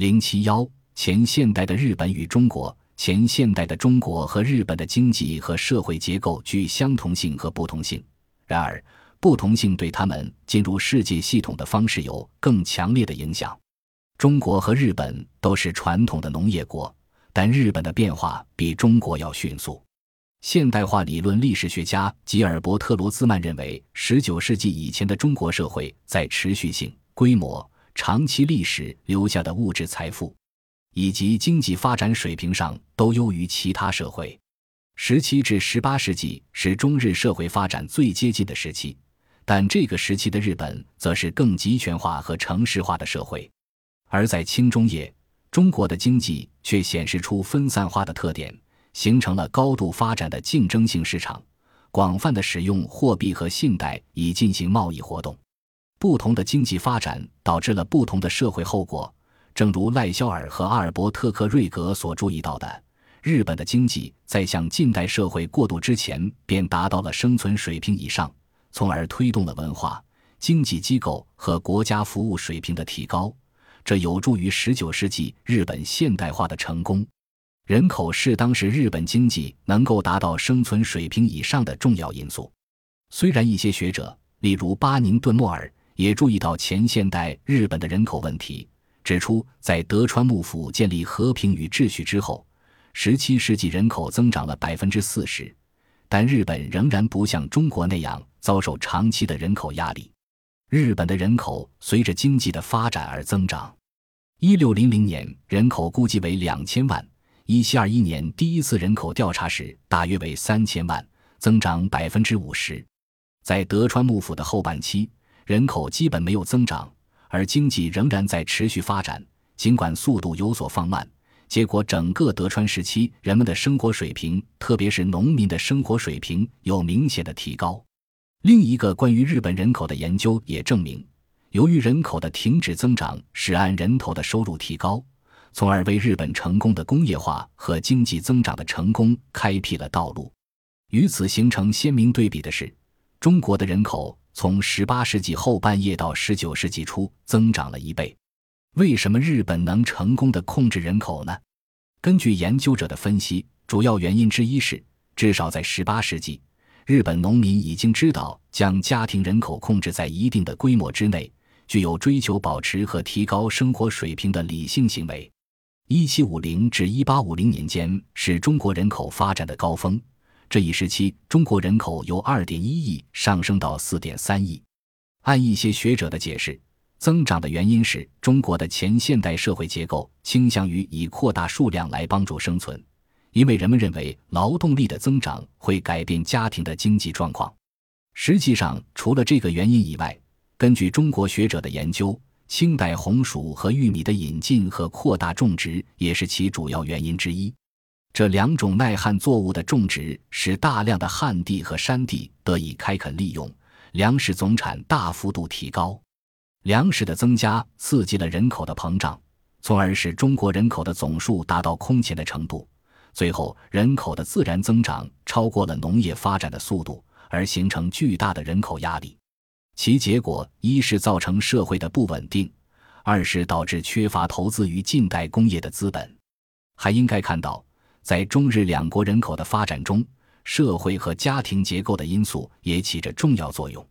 零七幺前现代的日本与中国，前现代的中国和日本的经济和社会结构具相同性和不同性，然而不同性对他们进入世界系统的方式有更强烈的影响。中国和日本都是传统的农业国，但日本的变化比中国要迅速。现代化理论历史学家吉尔伯特·罗兹曼认为，19世纪以前的中国社会在持续性、规模、长期历史留下的物质财富以及经济发展水平上都优于其他社会。17至18世纪是中日社会发展最接近的时期，但这个时期的日本则是更集权化和城市化的社会。而在清中叶，中国的经济却显示出分散化的特点，形成了高度发展的竞争性市场，广泛的使用货币和信贷以进行贸易活动。不同的经济发展导致了不同的社会后果。正如赖肖尔和阿尔伯特·克瑞格所注意到的，日本的经济在向近代社会过渡之前便达到了生存水平以上，从而推动了文化、经济机构和国家服务水平的提高。这有助于19世纪日本现代化的成功。人口是当时日本经济能够达到生存水平以上的重要因素。虽然一些学者，例如巴宁顿·莫尔，也注意到前现代日本的人口问题，指出在德川幕府建立和平与秩序之后，17世纪人口增长了40%，但日本仍然不像中国那样遭受长期的人口压力。日本的人口随着经济的发展而增长。一六零零年人口估计为两千万，一七二一年第一次人口调查时大约为三千万，增长百分之五十。在德川幕府的后半期，人口基本没有增长，而经济仍然在持续发展，尽管速度有所放慢。结果，整个德川时期人们的生活水平，特别是农民的生活水平，有明显的提高。另一个关于日本人口的研究也证明，由于人口的停止增长使按人头的收入提高，从而为日本成功的工业化和经济增长的成功开辟了道路。与此形成鲜明对比的是，中国的人口从18世纪后半叶到19世纪初增长了一倍。为什么日本能成功的控制人口呢？根据研究者的分析，主要原因之一是，至少在18世纪。日本农民已经知道将家庭人口控制在一定的规模之内，具有追求保持和提高生活水平的理性行为。一七五零至一八五零年间是中国人口发展的高峰，这一时期中国人口由二点一亿上升到四点三亿。按一些学者的解释，增长的原因是中国的前现代社会结构倾向于以扩大数量来帮助生存。因为人们认为劳动力的增长会改变家庭的经济状况。实际上，除了这个原因以外，根据中国学者的研究，清代红薯和玉米的引进和扩大种植也是其主要原因之一。这两种耐旱作物的种植使大量的旱地和山地得以开垦利用，粮食总产大幅度提高。粮食的增加刺激了人口的膨胀，从而使中国人口的总数达到空前的程度。最后，人口的自然增长超过了农业发展的速度，而形成巨大的人口压力。其结果，一是造成社会的不稳定，二是导致缺乏投资于近代工业的资本。还应该看到，在中日两国人口的发展中，社会和家庭结构的因素也起着重要作用。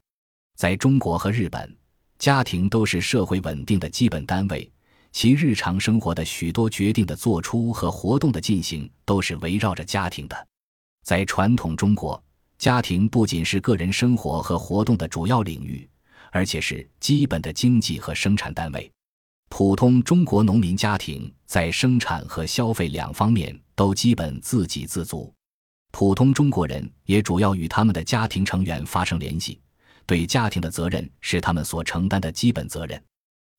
在中国和日本，家庭都是社会稳定的基本单位。其日常生活的许多决定的做出和活动的进行都是围绕着家庭的。在传统中国，家庭不仅是个人生活和活动的主要领域，而且是基本的经济和生产单位。普通中国农民家庭在生产和消费两方面都基本自给自足。普通中国人也主要与他们的家庭成员发生联系，对家庭的责任是他们所承担的基本责任。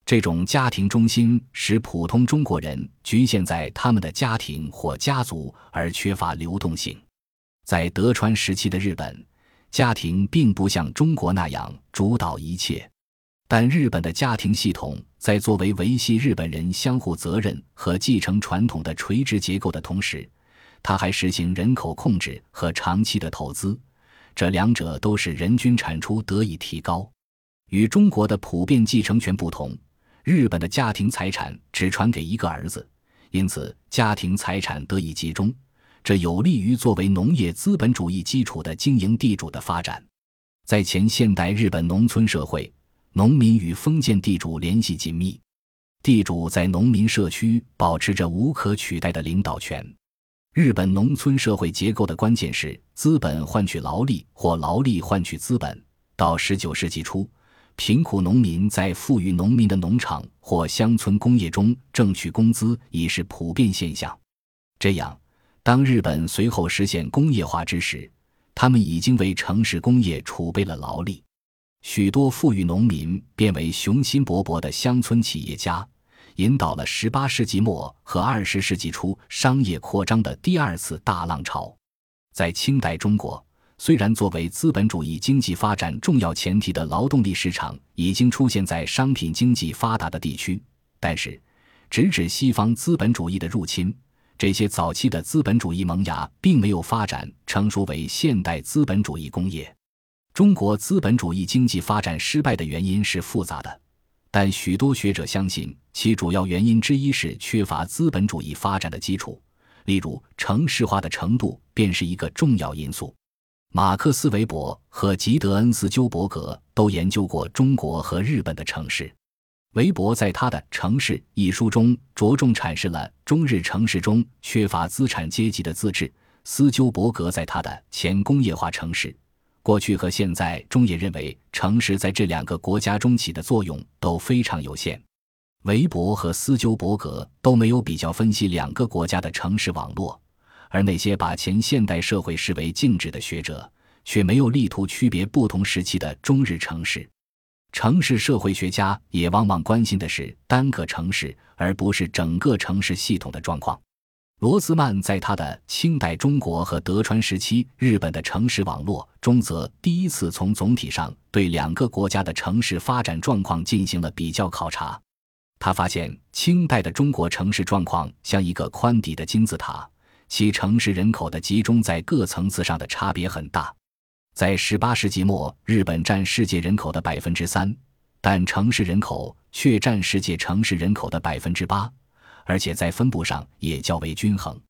这种家庭中心使普通中国人局限在他们的家庭或家族，而缺乏流动性。在德川时期的日本，家庭并不像中国那样主导一切，但日本的家庭系统在作为维系日本人相互责任和继承传统的垂直结构的同时，它还实行人口控制和长期的投资，这两者都使人均产出得以提高。与中国的普遍继承权不同。日本的家庭财产只传给一个儿子，因此家庭财产得以集中，这有利于作为农业资本主义基础的经营地主的发展。在前现代日本农村社会，农民与封建地主联系紧密，地主在农民社区保持着无可取代的领导权。日本农村社会结构的关键是资本换取劳力或劳力换取资本。到十九世纪初。贫苦农民在富裕农民的农场或乡村工业中挣取工资已是普遍现象。这样，当日本随后实现工业化之时，他们已经为城市工业储备了劳力。许多富裕农民变为雄心勃勃的乡村企业家，引导了十八世纪末和二十世纪初商业扩张的第二次大浪潮。在清代中国。虽然作为资本主义经济发展重要前提的劳动力市场已经出现在商品经济发达的地区，但是，直指西方资本主义的入侵，这些早期的资本主义萌芽并没有发展成熟为现代资本主义工业。中国资本主义经济发展失败的原因是复杂的，但许多学者相信其主要原因之一是缺乏资本主义发展的基础，例如城市化的程度便是一个重要因素。马克思韦伯和吉德恩斯鸠伯格都研究过中国和日本的城市。韦伯在他的《城市》一书中着重阐释了中日城市中缺乏资产阶级的自治。斯鸠伯格在他的《前工业化城市：过去和现在》中也认为，城市在这两个国家中起的作用都非常有限。韦伯和斯鸠伯格都没有比较分析两个国家的城市网络。而那些把前现代社会视为静止的学者，却没有力图区别不同时期的中日城市。城市社会学家也往往关心的是单个城市，而不是整个城市系统的状况。罗兹曼在他的《清代中国和德川时期日本的城市网络》中，则第一次从总体上对两个国家的城市发展状况进行了比较考察。他发现，清代的中国城市状况像一个宽底的金字塔。其城市人口的集中在各层次上的差别很大，在十八世纪末，日本占世界人口的百分之三，但城市人口却占世界城市人口的百分之八，而且在分布上也较为均衡。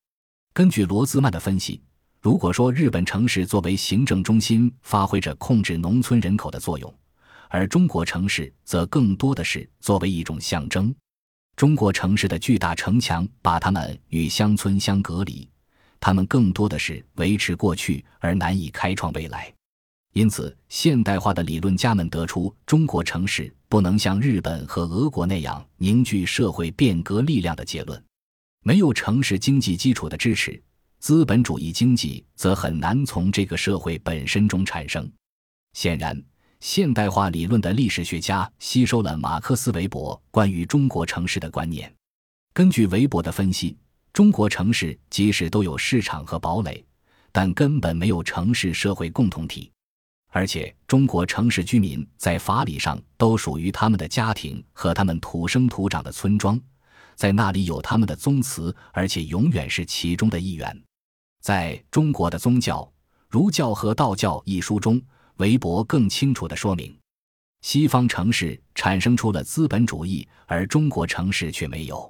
根据罗兹曼的分析，如果说日本城市作为行政中心发挥着控制农村人口的作用，而中国城市则更多的是作为一种象征。中国城市的巨大城墙把它们与乡村相隔离。他们更多的是维持过去而难以开创未来，因此现代化的理论家们得出中国城市不能像日本和俄国那样凝聚社会变革力量的结论。没有城市经济基础的支持，资本主义经济则很难从这个社会本身中产生。显然，现代化理论的历史学家吸收了马克思韦伯关于中国城市的观念。根据韦伯的分析。中国城市即使都有市场和堡垒，但根本没有城市社会共同体。而且，中国城市居民在法理上都属于他们的家庭和他们土生土长的村庄，在那里有他们的宗祠，而且永远是其中的一员。在中国的宗教，儒教和道教一书中，韦伯更清楚地说明：西方城市产生出了资本主义，而中国城市却没有。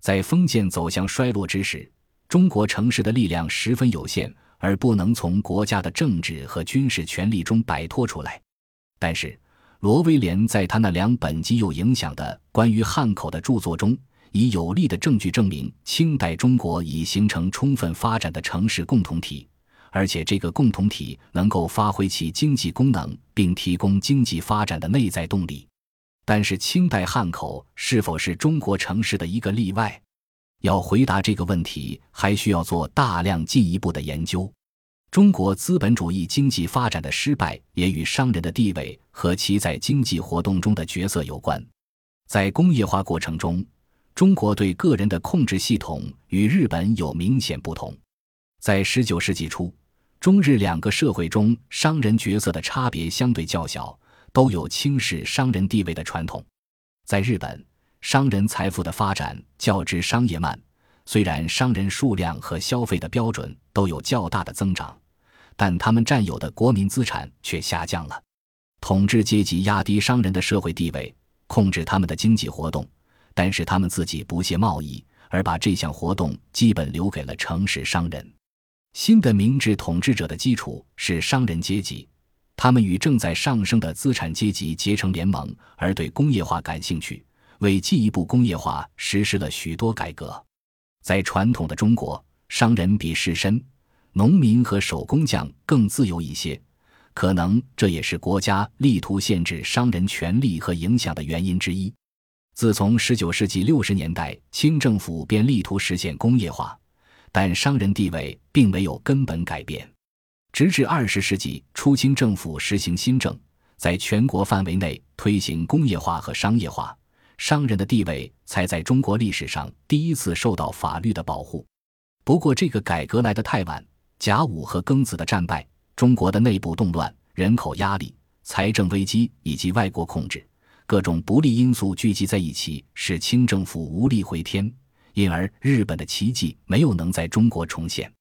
在封建走向衰落之时，中国城市的力量十分有限，而不能从国家的政治和军事权力中摆脱出来。但是，罗威廉在他那两本极有影响的关于汉口的著作中，以有力的证据证明，清代中国已形成充分发展的城市共同体，而且这个共同体能够发挥其经济功能，并提供经济发展的内在动力。但是，清代汉口是否是中国城市的一个例外？要回答这个问题，还需要做大量进一步的研究。中国资本主义经济发展的失败，也与商人的地位和其在经济活动中的角色有关。在工业化过程中，中国对个人的控制系统与日本有明显不同。在19世纪初，中日两个社会中商人角色的差别相对较小。都有轻视商人地位的传统，在日本，商人财富的发展较之商业慢。虽然商人数量和消费的标准都有较大的增长，但他们占有的国民资产却下降了。统治阶级压低商人的社会地位，控制他们的经济活动，但是他们自己不屑贸易，而把这项活动基本留给了城市商人。新的明治统治者的基础是商人阶级，他们与正在上升的资产阶级结成联盟，而对工业化感兴趣，为进一步工业化实施了许多改革。在传统的中国，商人比士绅、农民和手工匠更自由一些，可能这也是国家力图限制商人权利和影响的原因之一。自从19世纪60年代，清政府便力图实现工业化，但商人地位并没有根本改变。直至20世纪初，清政府实行新政，在全国范围内推行工业化和商业化。商人的地位才在中国历史上第一次受到法律的保护。不过，这个改革来得太晚。甲午和庚子的战败，中国的内部动乱、人口压力、财政危机以及外国控制，各种不利因素聚集在一起，使清政府无力回天，因而日本的奇迹没有能在中国重现。